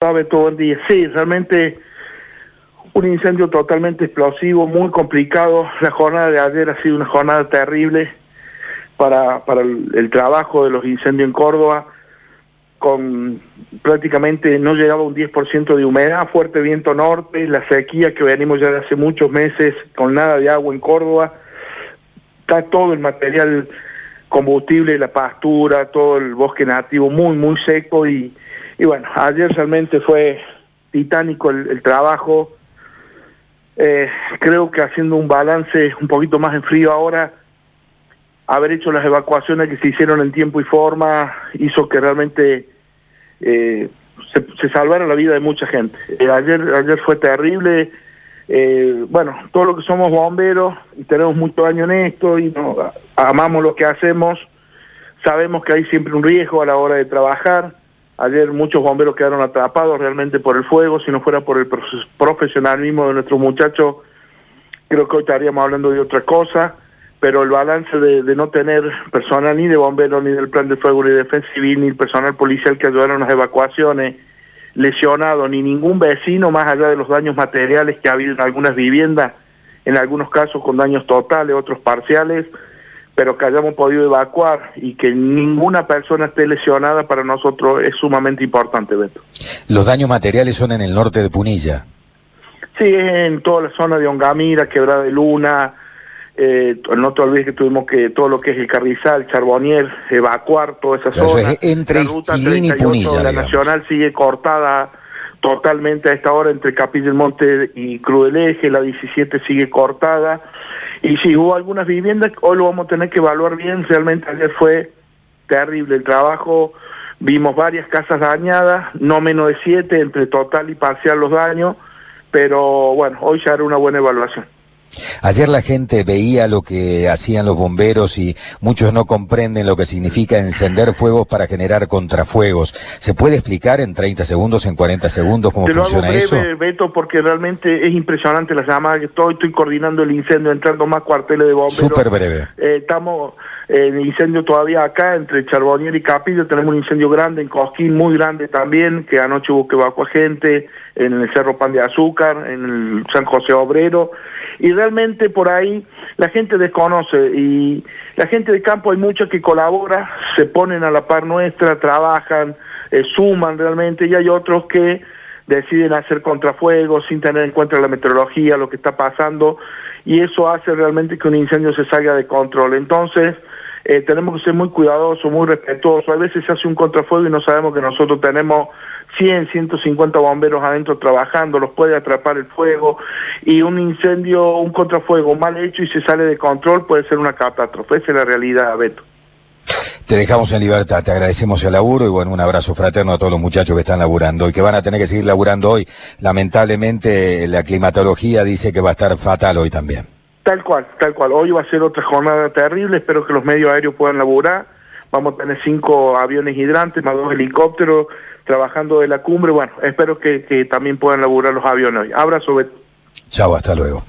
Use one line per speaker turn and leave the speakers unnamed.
todo el día. Sí, realmente un incendio totalmente explosivo, muy complicado. La jornada de ayer ha sido una jornada terrible para, para el, trabajo de los incendios en Córdoba, con prácticamente no llegaba un 10% de humedad, fuerte viento norte, la sequía que venimos ya de hace muchos meses con nada de agua en Córdoba. Está todo el material combustible, la pastura, todo el bosque nativo muy, muy seco y, y bueno, ayer realmente fue titánico el, trabajo. Eh, creo que haciendo un balance un poquito más en frío ahora, haber hecho las evacuaciones que se hicieron en tiempo y forma hizo que realmente eh, se, salvara la vida de mucha gente. Eh, ayer, ayer fue terrible. bueno, todo lo que somos bomberos y tenemos mucho años en esto y amamos lo que hacemos, sabemos que hay siempre un riesgo a la hora de trabajar. Ayer muchos bomberos quedaron atrapados realmente por el fuego, si no fuera por el profesionalismo de nuestros muchachos, creo que hoy estaríamos hablando de otra cosa, pero el balance de, no tener personal ni de bomberos, ni del plan de fuego, ni de defensa civil, ni el personal policial que ayudaron a las evacuaciones, lesionado, ni ningún vecino, más allá de los daños materiales que ha habido en algunas viviendas, en algunos casos con daños totales, otros parciales, pero que hayamos podido evacuar y que ninguna persona esté lesionada para nosotros es sumamente importante, Beto.
Los daños materiales son en el norte de Punilla.
Sí, en toda la zona de Ongamira, Quebrada de Luna, eh, no te olvides que tuvimos que todo lo que es el Carrizal, Charbonnier, evacuar toda esa zona.
entre la ruta y Punilla.
La Nacional sigue cortada totalmente a esta hora entre Capilla del Monte y Cruz del Eje, la 17 sigue cortada. Y si hubo algunas viviendas, hoy lo vamos a tener que evaluar bien, realmente ayer fue terrible el trabajo, vimos varias casas dañadas, no menos de siete, entre total y parcial los daños, pero bueno, hoy ya era una buena evaluación.
Ayer la gente veía lo que hacían los bomberos y muchos no comprenden lo que significa encender fuegos para generar contrafuegos. ¿Se puede explicar en 30 segundos, en 40 segundos cómo funciona
breve,
eso?
Beto, porque realmente es impresionante la llamada que estoy, estoy coordinando el incendio, entrando más cuarteles de bomberos.
Súper breve.
Eh, estamos en el incendio todavía acá, entre Charbonnier y Capillo, tenemos un incendio grande en Cosquín, muy grande también, que anoche hubo que evacuar gente, en el Cerro Pan de Azúcar, en el San José Obrero, y realmente por ahí la gente desconoce y la gente de campo hay mucha que colabora, se ponen a la par nuestra, trabajan, eh, suman realmente y hay otros que deciden hacer contrafuegos sin tener en cuenta la meteorología, lo que está pasando y eso hace realmente que un incendio se salga de control. Entonces, eh, tenemos que ser muy cuidadosos, muy respetuosos. A veces se hace un contrafuego y no sabemos que nosotros tenemos 100, 150 bomberos adentro trabajando, los puede atrapar el fuego y un incendio, un contrafuego mal hecho y se sale de control puede ser una catástrofe. Esa es la realidad, Beto.
Te dejamos en libertad, te agradecemos el laburo y bueno, un abrazo fraterno a todos los muchachos que están laburando y que van a tener que seguir laburando hoy. Lamentablemente la climatología dice que va a estar fatal hoy también.
Tal cual, tal cual. Hoy va a ser otra jornada terrible, espero que los medios aéreos puedan laburar. Vamos a tener cinco aviones hidrantes, más dos helicópteros trabajando de la cumbre. Bueno, espero que, también puedan laburar los aviones hoy. Abrazo,
Chao, hasta luego.